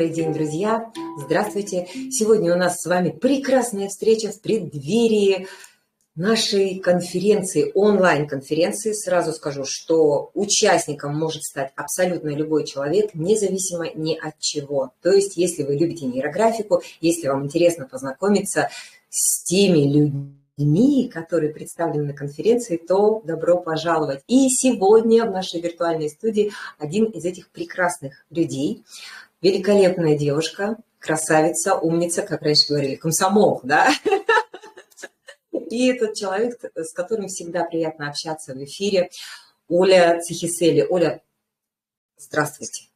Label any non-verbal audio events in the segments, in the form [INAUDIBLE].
Добрый день, друзья! Здравствуйте! Сегодня у нас с вами прекрасная встреча в преддверии нашей конференции, онлайн-конференции. Сразу скажу, что участником может стать абсолютно любой человек, независимо ни от чего. То есть, если вы любите нейрографику, если вам интересно познакомиться с теми людьми, которые представлены на конференции, то добро пожаловать. И сегодня в нашей виртуальной студии один из этих прекрасных людей – великолепная девушка, красавица, умница, как раньше говорили, комсомол, да? И этот человек, с которым всегда приятно общаться в эфире, Оля Цихисели. Оля, здравствуйте.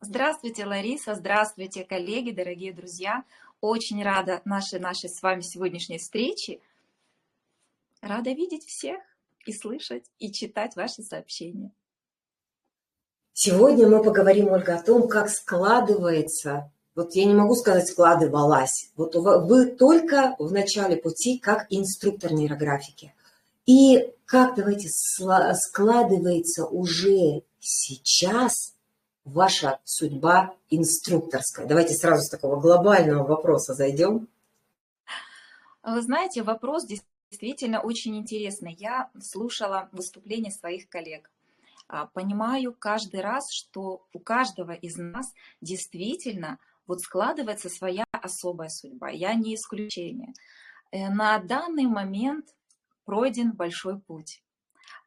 Здравствуйте, Лариса, здравствуйте, коллеги, дорогие друзья. Очень рада нашей, нашей с вами сегодняшней встрече. Рада видеть всех и слышать, и читать ваши сообщения. Сегодня мы поговорим, Ольга, о том, как складывается, вот я не могу сказать складывалась, вот вы только в начале пути как инструктор нейрографики. И как, давайте, складывается уже сейчас ваша судьба инструкторская? Давайте сразу с такого глобального вопроса зайдем. Вы знаете, вопрос действительно очень интересный. Я слушала выступления своих коллег. А, понимаю каждый раз, что у каждого из нас действительно вот складывается своя особая судьба. Я не исключение. Э, на данный момент пройден большой путь.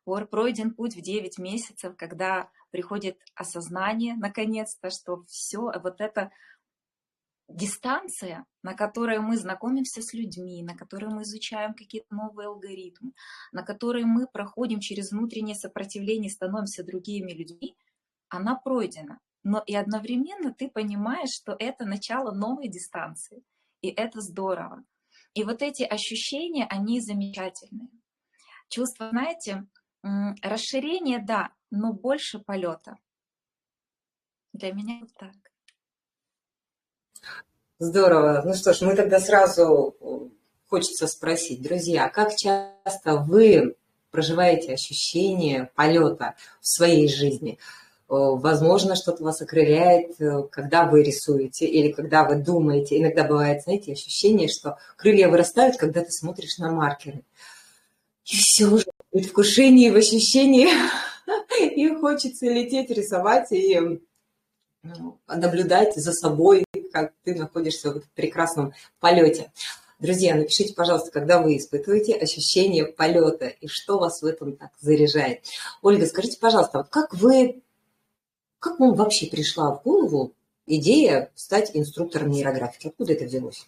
Пройден путь в 9 месяцев, когда приходит осознание, наконец-то, что все вот это дистанция, на которой мы знакомимся с людьми, на которой мы изучаем какие-то новые алгоритмы, на которой мы проходим через внутреннее сопротивление, становимся другими людьми, она пройдена. Но и одновременно ты понимаешь, что это начало новой дистанции. И это здорово. И вот эти ощущения, они замечательные. Чувство, знаете, расширение, да, но больше полета. Для меня вот так. Здорово. Ну что ж, мы тогда сразу э, хочется спросить, друзья, как часто вы проживаете ощущение полета в своей жизни? Э, возможно, что-то вас окрыляет, э, когда вы рисуете или когда вы думаете. Иногда бывает, знаете, ощущение, что крылья вырастают, когда ты смотришь на маркеры. И все уже в предвкушении, в ощущении, [LAUGHS] и хочется лететь, рисовать и ну, наблюдать за собой, как ты находишься в этом прекрасном полете. Друзья, напишите, пожалуйста, когда вы испытываете ощущение полета и что вас в этом так заряжает. Ольга, скажите, пожалуйста, вот как вы, как вам вообще пришла в голову идея стать инструктором нейрографики? Откуда это взялось?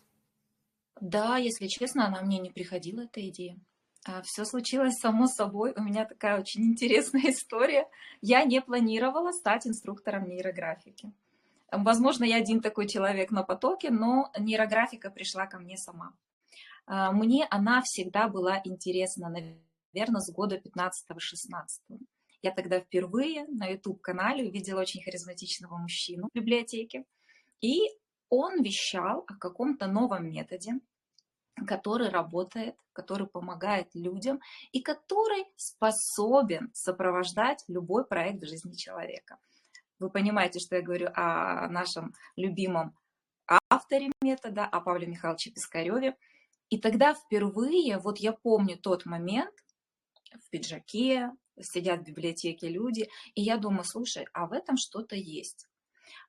Да, если честно, она мне не приходила, эта идея. А, Все случилось само собой. У меня такая очень интересная [LAUGHS] история. Я не планировала стать инструктором нейрографики. Возможно, я один такой человек на потоке, но нейрографика пришла ко мне сама. А, мне она всегда была интересна, наверное, с года 15-16. Я тогда впервые на YouTube-канале увидела очень харизматичного мужчину в библиотеке, и он вещал о каком-то новом методе, который работает, который помогает людям и который способен сопровождать любой проект в жизни человека. Вы понимаете, что я говорю о нашем любимом авторе метода, о Павле Михайловиче Пискареве. И тогда впервые, вот я помню тот момент, в пиджаке, сидят в библиотеке люди, и я думаю, слушай, а в этом что-то есть.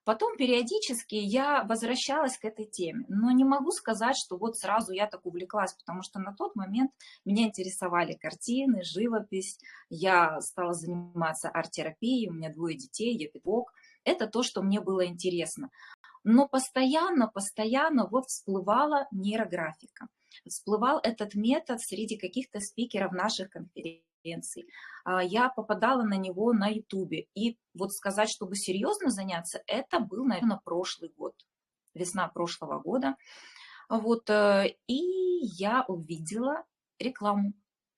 Потом периодически я возвращалась к этой теме, но не могу сказать, что вот сразу я так увлеклась, потому что на тот момент меня интересовали картины, живопись, я стала заниматься арт-терапией, у меня двое детей, я педагог. Это то, что мне было интересно. Но постоянно, постоянно вот всплывала нейрографика. Всплывал этот метод среди каких-то спикеров наших конференций конференций. А, я попадала на него на ютубе. И вот сказать, чтобы серьезно заняться, это был, наверное, прошлый год, весна прошлого года. Вот, э, и я увидела рекламу.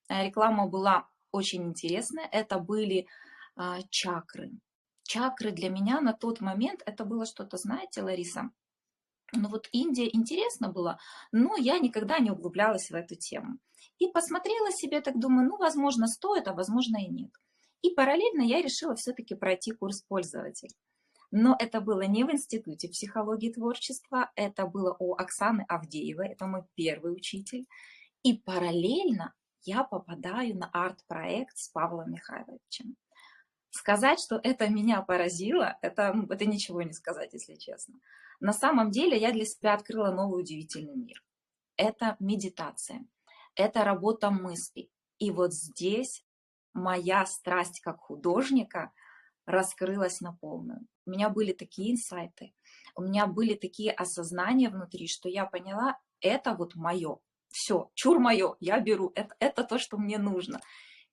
Э, реклама была очень интересная. Это были а, чакры. Чакры для меня на тот момент, это было что-то, знаете, Лариса, ну вот Индия интересно было, но я никогда не углублялась в эту тему. И посмотрела себе, так думаю, ну, возможно, стоит, а возможно и нет. И параллельно я решила все-таки пройти курс пользователь. Но это было не в Институте психологии творчества, это было у Оксаны Авдеевой, это мой первый учитель. И параллельно я попадаю на арт-проект с Павлом Михайловичем. Сказать, что это меня поразило, это, ну, это ничего не сказать, если честно. На самом деле я для себя открыла новый удивительный мир. Это медитация, это работа мыслей. И вот здесь моя страсть как художника раскрылась на полную. У меня были такие инсайты, у меня были такие осознания внутри, что я поняла, это вот мое. Все, чур мое, я беру, это, это то, что мне нужно.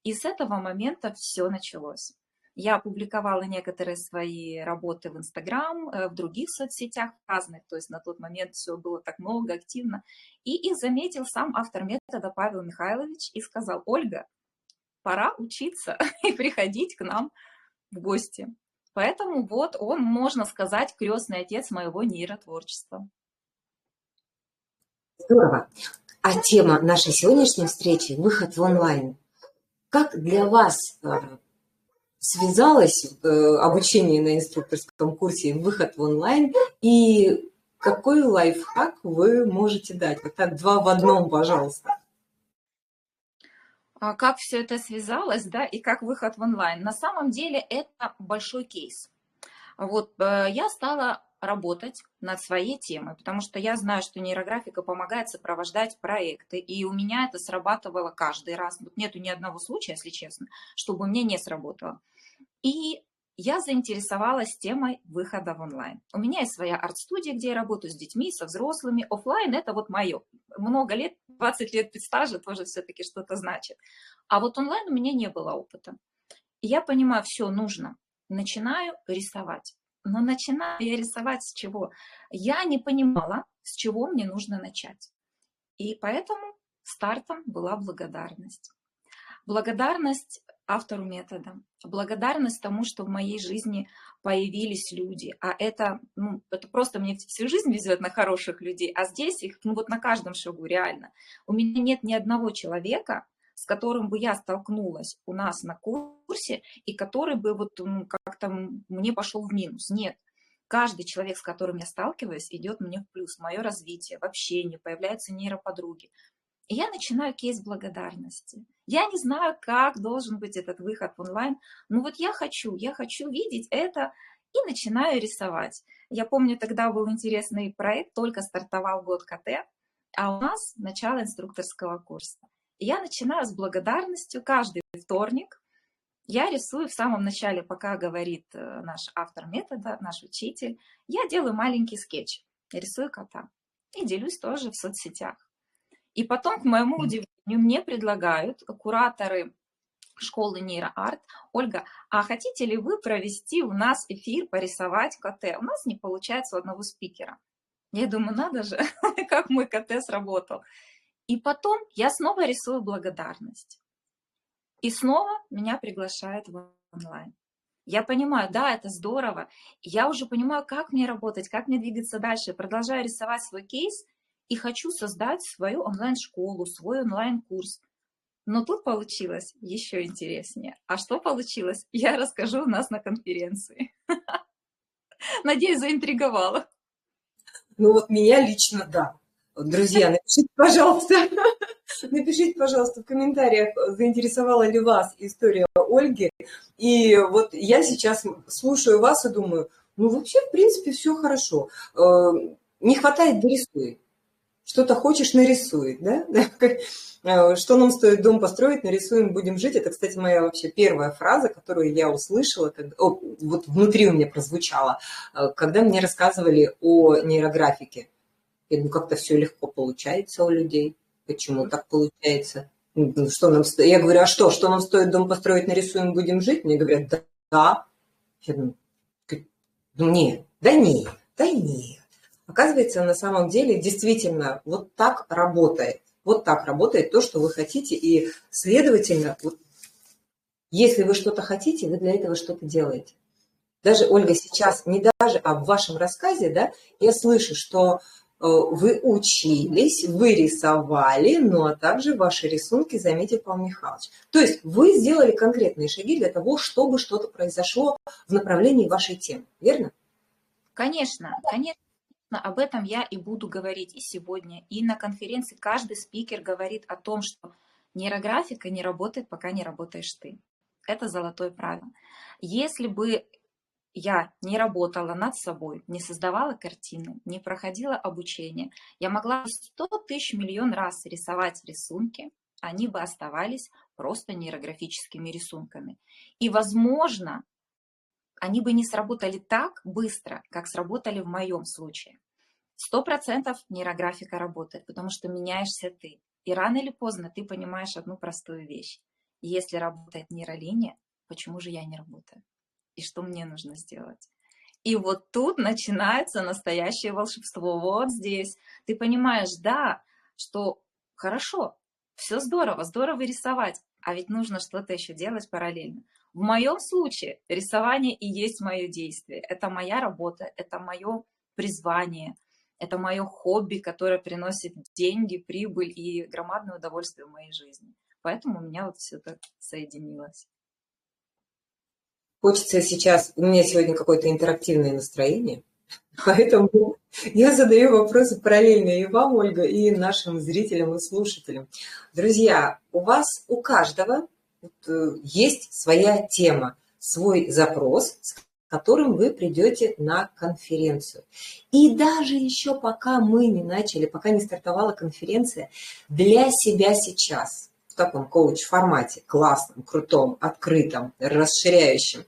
И с этого момента все началось. Я опубликовала некоторые свои работы в Инстаграм, э, в других соцсетях разных, то есть на тот момент все было так много, активно. И их заметил сам автор метода Павел Михайлович и сказал, Ольга, пора учиться [LAUGHS] и приходить к нам в гости. Поэтому вот он, можно сказать, крестный отец моего нейротворчества. Здорово. А тема нашей сегодняшней встречи – выход в онлайн. Как для вас э, связалось э, обучение на инструкторском курсе выход в онлайн и какой лайфхак вы можете дать? Вот так два в одном, пожалуйста. А как все это связалось, да, и как выход в онлайн? На самом деле это большой кейс. Вот э, я стала работать над своей темой, потому что я знаю, что нейрографика помогает сопровождать проекты, и у меня это срабатывало каждый раз. Вот нету ни одного случая, если честно, чтобы мне не сработало. И я заинтересовалась темой выхода в онлайн. У меня есть своя арт-студия, где я работаю с детьми, со взрослыми. Офлайн это вот мое. Много лет, [LAUGHS] 20 лет стажа тоже все-таки что-то значит. А вот онлайн у меня не было опыта. И я понимаю, все нужно. Начинаю рисовать. Но начинаю я рисовать с чего? Я не понимала, с чего мне нужно начать. И поэтому стартом была благодарность. Благодарность автору метода, благодарность тому, что в моей жизни появились люди, а это, ну, это просто мне всю жизнь везет на хороших людей, а здесь их, ну, вот на каждом шагу реально. У меня нет ни одного человека, с которым бы я столкнулась у нас на курсе, и который бы вот ну, как-то мне пошел в минус. Нет. Каждый человек, с которым я сталкиваюсь, идет мне в плюс. Мое развитие, в общении, появляются нейроподруги. И я начинаю кейс благодарности. Я не знаю, как должен быть этот выход в онлайн, но вот я хочу, я хочу видеть это и начинаю рисовать. Я помню, тогда был интересный проект, только стартовал год КТ, а у нас начало инструкторского курса. Я начинаю с благодарностью каждый вторник. Я рисую в самом начале, пока говорит э, наш автор метода, наш учитель, я делаю маленький скетч, рисую кота и делюсь тоже в соцсетях. И потом, к моему удивлению, мне предлагают кураторы школы нейроарт, Ольга, а хотите ли вы провести у нас эфир, порисовать КТ? У нас не получается у одного спикера. Я думаю, надо же, [LAUGHS] как мой КТ сработал. И потом я снова рисую благодарность. И снова меня приглашают в онлайн. Я понимаю, да, это здорово. Я уже понимаю, как мне работать, как мне двигаться дальше. Продолжаю рисовать свой кейс – и хочу создать свою онлайн-школу, свой онлайн-курс. Но тут получилось еще интереснее. А что получилось, [LAUGHS] я расскажу у нас на конференции. [LAUGHS] Надеюсь, заинтриговала. Ну вот меня лично да. Друзья, [LAUGHS] напишите, пожалуйста, напишите, пожалуйста, в комментариях, заинтересовала ли вас история Ольги. И вот я сейчас слушаю вас и думаю, ну вообще, в принципе, все хорошо. Э, не хватает, дорисуй что-то хочешь, нарисуй, да? [LAUGHS] Э, что нам стоит дом построить, нарисуем, будем жить. Это, кстати, моя вообще первая фраза, которую я услышала, когда, о, вот внутри у меня прозвучала, э, когда мне рассказывали о нейрографике. Я думаю, как-то все легко получается у людей. Почему так получается? Ну, что нам сто... Я говорю, а что, что нам стоит дом построить, нарисуем, будем жить? Мне говорят, да. да. Я думаю, ну нет, да нет, да нет. Оказывается, на самом деле действительно вот так работает. Вот так работает то, что вы хотите. И, следовательно, вот, если вы что-то хотите, вы для этого что-то делаете. Даже, Ольга, сейчас, не даже, а в вашем рассказе, да, я слышу, что э, вы учились, вы рисовали, но а также ваши рисунки заметил Павел Михайлович. То есть вы сделали конкретные шаги для того, чтобы что-то произошло в направлении вашей темы, верно? Конечно, конечно, об этом я и буду говорить и сегодня. И на конференции каждый спикер говорит о том, что нейрографика не работает, пока не работаешь ты. Это золотое правило. Если бы я не работала над собой, не создавала картины, не проходила обучение, я могла 100 тысяч миллион раз рисовать рисунки, они бы оставались просто нейрографическими рисунками. И, возможно, они бы не сработали так быстро, как сработали в моем случае. Сто процентов нейрографика работает, потому что меняешься ты. И рано или поздно ты понимаешь одну простую вещь. Если работает нейролиния, почему же я не работаю? И что мне нужно сделать? И вот тут начинается настоящее волшебство. Вот здесь. Ты понимаешь, да, что хорошо, все здорово, здорово рисовать, а ведь нужно что-то еще делать параллельно. В моем случае рисование и есть мое действие. Это моя работа, это мое призвание, это мое хобби, которое приносит деньги, прибыль и громадное удовольствие в моей жизни. Поэтому у меня вот все так соединилось. Хочется сейчас, у меня сегодня какое-то интерактивное настроение, [LAUGHS] поэтому я задаю вопросы параллельно и вам, Ольга, и нашим зрителям и слушателям. Друзья, у вас, у каждого есть своя тема, свой запрос, с которым вы придете на конференцию. И даже еще пока мы не начали, пока не стартовала конференция, для себя сейчас, в таком коуч-формате, классном, крутом, открытом, расширяющем,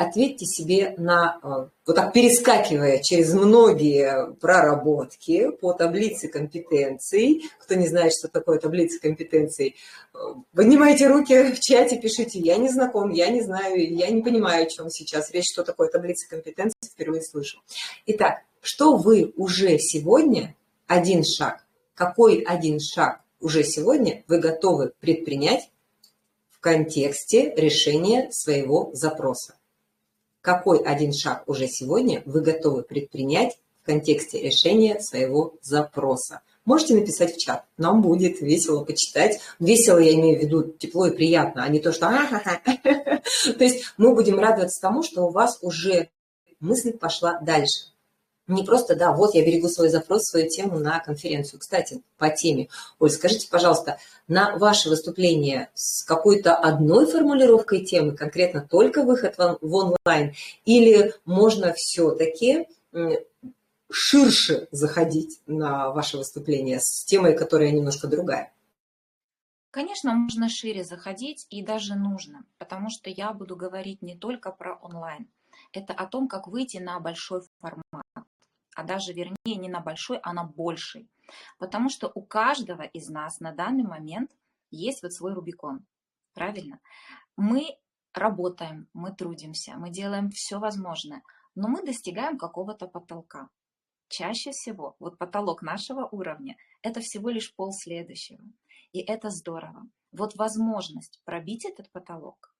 ответьте себе на, э, вот так перескакивая через многие проработки по таблице компетенций, кто не знает, что такое таблица компетенций, э, поднимайте руки в чате, пишите, я не знаком, я не знаю, я не понимаю, о чем сейчас речь, что такое таблица компетенций, впервые слышу. Итак, что вы уже сегодня, один шаг, какой один шаг уже сегодня вы готовы предпринять в контексте решения своего запроса? Какой один шаг уже сегодня вы готовы предпринять в контексте решения своего запроса. Можете написать в чат. Нам будет весело почитать. Весело я имею в виду тепло и приятно, а не то, что [LAUGHS] То есть мы будем радоваться тому, что у вас уже мысль пошла дальше. Не просто, да, вот я берегу свой запрос, свою тему на конференцию. Кстати, по теме. Оль, скажите, пожалуйста, на ваше выступление с какой-то одной формулировкой темы, конкретно только выход в онлайн, или можно все-таки ширше заходить на ваше выступление с темой, которая немножко другая? Конечно, можно шире заходить и даже нужно, потому что я буду говорить не только про онлайн. Это о том, как выйти на большой формат а даже вернее не на большой, а на больший. Потому что у каждого из нас на данный момент есть вот свой Рубикон. Правильно? Мы работаем, мы трудимся, мы делаем все возможное, но мы достигаем какого-то потолка. Чаще всего вот потолок нашего уровня – это всего лишь пол следующего. И это здорово. Вот возможность пробить этот потолок,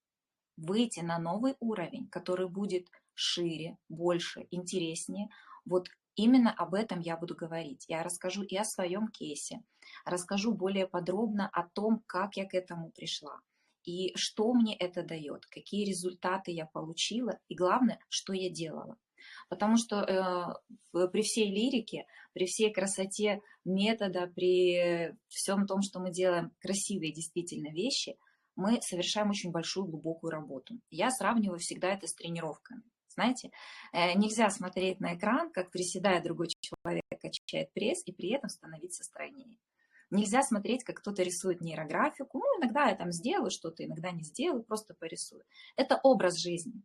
выйти на новый уровень, который будет шире, больше, интереснее, вот Именно об этом я буду говорить. Я расскажу и о своем кейсе, расскажу более подробно о том, как я к этому пришла и что мне это дает, какие результаты я получила и главное, что я делала. Потому что э, при всей лирике, при всей красоте метода, при всем том, что мы делаем красивые действительно вещи, мы совершаем очень большую глубокую работу. Я сравниваю всегда это с тренировками. Знаете, э, нельзя смотреть на экран, как приседая другой человек, качает пресс, и при этом становиться стройнее. Нельзя смотреть, как кто-то рисует нейрографику. Ну, иногда я там сделаю что-то, иногда не сделаю, просто порисую. Это образ жизни.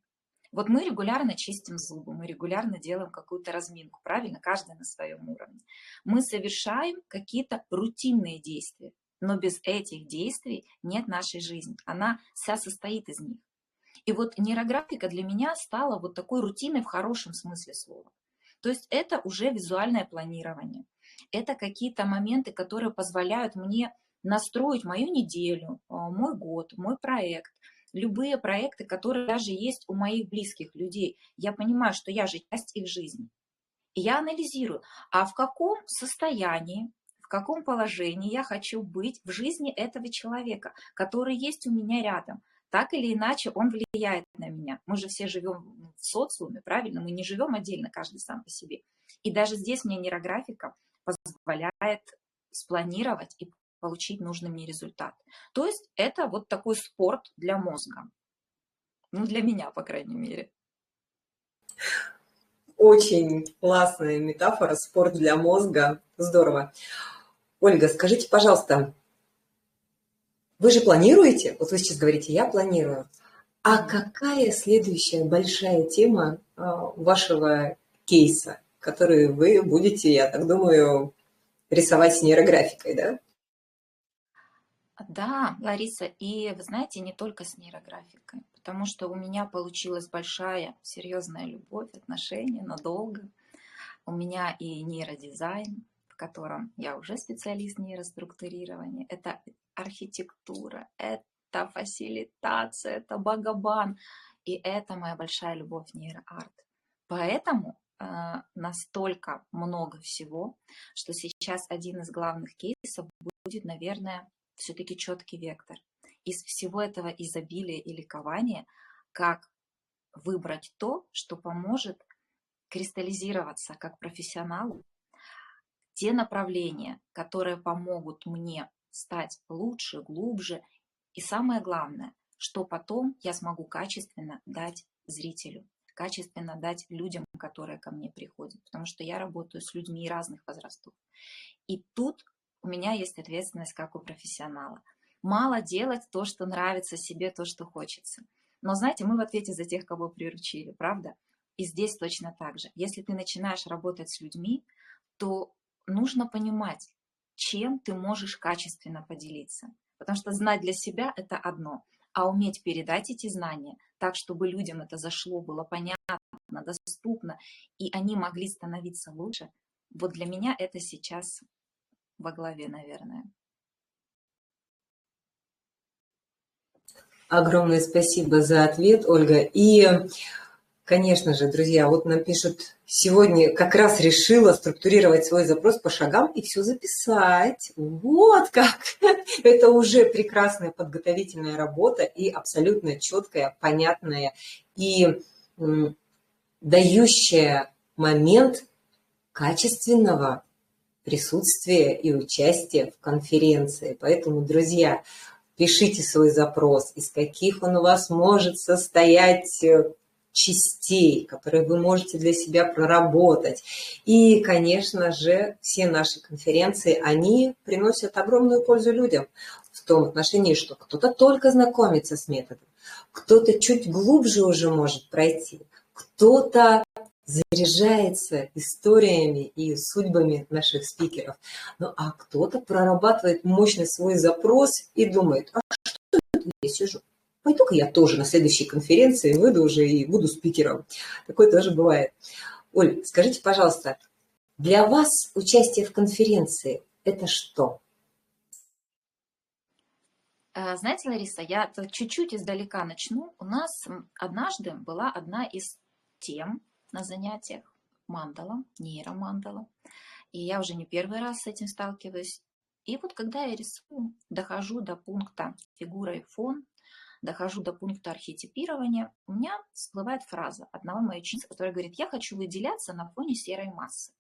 Вот мы регулярно чистим зубы, мы регулярно делаем какую-то разминку, правильно? Каждый на своем уровне. Мы совершаем какие-то рутинные действия, но без этих действий нет нашей жизни. Она вся состоит из них. И вот нейрографика для меня стала вот такой рутиной в хорошем смысле слова. То есть это уже визуальное планирование. Это какие-то моменты, которые позволяют мне настроить мою неделю, а, мой год, мой проект, любые проекты, которые даже есть у моих близких людей. Я понимаю, что я же часть их жизни. И я анализирую, а в каком состоянии, в каком положении я хочу быть в жизни этого человека, который есть у меня рядом – так или иначе он влияет на меня. Мы же все живем в социуме, правильно? Мы не живем отдельно, каждый сам по себе. И даже здесь мне нейрографика позволяет спланировать и получить нужный мне результат. То есть это вот такой спорт для мозга. Ну, для меня, по крайней мере. Очень классная метафора, спорт для мозга. Здорово. Ольга, скажите, пожалуйста, вы же планируете, вот вы сейчас говорите, я планирую, а какая следующая большая тема а, вашего кейса, который вы будете, я так думаю, рисовать с нейрографикой, да? Да, Лариса, и вы знаете, не только с нейрографикой, потому что у меня получилась большая, серьезная любовь, отношения надолго. У меня и нейродизайн, в котором я уже специалист нейроструктурирования, это архитектура, это фасилитация, это багабан, и это моя большая любовь нейроарт. Поэтому э, настолько много всего, что сейчас один из главных кейсов будет, наверное, все-таки четкий вектор. Из всего этого изобилия и ликования, как выбрать то, что поможет кристаллизироваться как профессионалу, те направления, которые помогут мне стать лучше, глубже, и самое главное, что потом я смогу качественно дать зрителю, качественно дать людям, которые ко мне приходят, потому что я работаю с людьми разных возрастов. И тут у меня есть ответственность как у профессионала. Мало делать то, что нравится себе, то, что хочется. Но знаете, мы в ответе за тех, кого приручили, правда? И здесь точно так же. Если ты начинаешь работать с людьми, то нужно понимать, чем ты можешь качественно поделиться. Потому что знать для себя – это одно, а уметь передать эти знания так, чтобы людям это зашло, было понятно, доступно, и они могли становиться лучше, вот для меня это сейчас во главе, наверное. Огромное спасибо за ответ, Ольга. И, конечно же, друзья, вот нам пишут, сегодня как раз решила структурировать свой запрос по шагам и все записать. Вот как! [LAUGHS] Это уже прекрасная подготовительная работа и абсолютно четкая, понятная и дающая момент качественного присутствия и участия в конференции. Поэтому, друзья, пишите свой запрос, из каких он у вас может состоять э, частей, которые вы можете для себя проработать. И, конечно же, все наши конференции, они приносят огромную пользу людям в том отношении, что кто-то только знакомится с методом, кто-то чуть глубже уже может пройти, кто-то заряжается историями и судьбами наших спикеров. Ну а кто-то прорабатывает мощный свой запрос и думает, а что я сижу? Пойду-ка я тоже на следующей конференции выйду уже и буду спикером. Такое тоже бывает. Оль, скажите, пожалуйста, для вас участие в конференции – это что? Э, знаете, Лариса, я чуть-чуть издалека начну. У нас однажды была одна из тем, на занятиях мандала, нейромандала. И я уже не первый раз с этим сталкиваюсь. И вот когда я рисую, дохожу до пункта фигура и фон, дохожу до пункта архетипирования, у меня всплывает фраза одного моей ученицы, которая говорит, я хочу выделяться на фоне серой массы.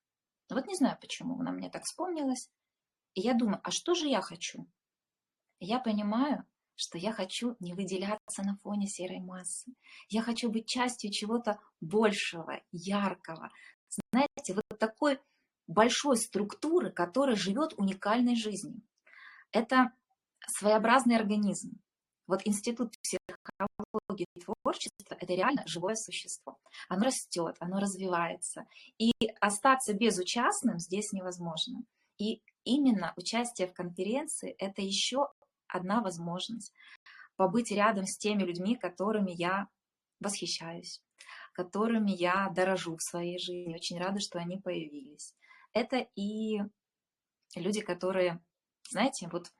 Вот не знаю, почему она мне так вспомнилась. И я думаю, а что же я хочу? я понимаю, что я хочу не выделяться на фоне серой массы. Я хочу быть частью чего-то большего, яркого. Знаете, вот такой большой структуры, которая живет уникальной жизнью. Это своеобразный организм. Вот институт психологии и творчества – это реально живое существо. Оно растет, оно развивается. И остаться безучастным здесь невозможно. И именно участие в конференции – это еще одна возможность побыть рядом с теми людьми, которыми я восхищаюсь, которыми я дорожу в своей жизни. Очень рада, что они появились. Это и люди, которые, знаете, вот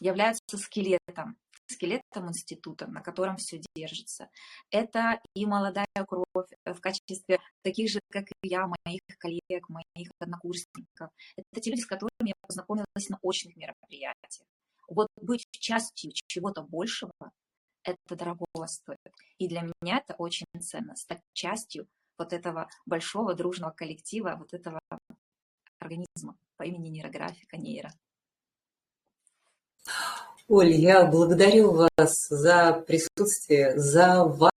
являются скелетом, скелетом института, на котором все держится. Это и молодая кровь в качестве таких же, как и я, моих коллег, моих однокурсников. Это те люди, с которыми я познакомилась на очных мероприятиях вот быть частью чего-то большего, это дорогого стоит. И для меня это очень ценно, стать частью вот этого большого дружного коллектива, вот этого организма по имени нейрографика, нейро. Оль, я благодарю вас за присутствие, за вашу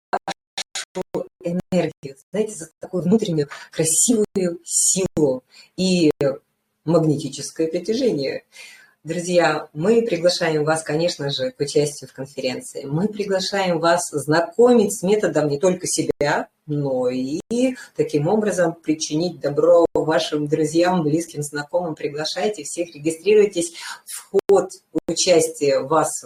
энергию, знаете, за такую внутреннюю красивую силу и магнетическое притяжение. Друзья, мы приглашаем вас, конечно же, к участию в конференции. Мы приглашаем вас знакомить с методом не только себя, но и таким образом причинить добро вашим друзьям, близким, знакомым. Приглашайте всех, регистрируйтесь. Вход, участие вас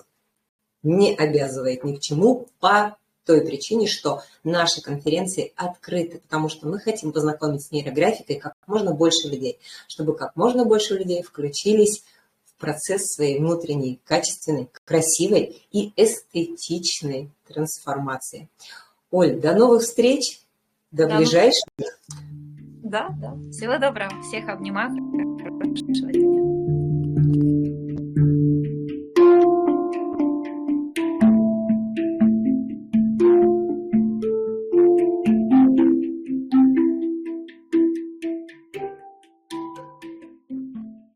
не обязывает ни к чему по той причине, что наши конференции открыты, потому что мы хотим познакомить с нейрографикой как можно больше людей, чтобы как можно больше людей включились процесс своей внутренней, качественной, красивой и эстетичной трансформации. Оль, до новых встреч, до да, ближайших. Да, да. Всего доброго. Всех обнимаю. Хорошего дня.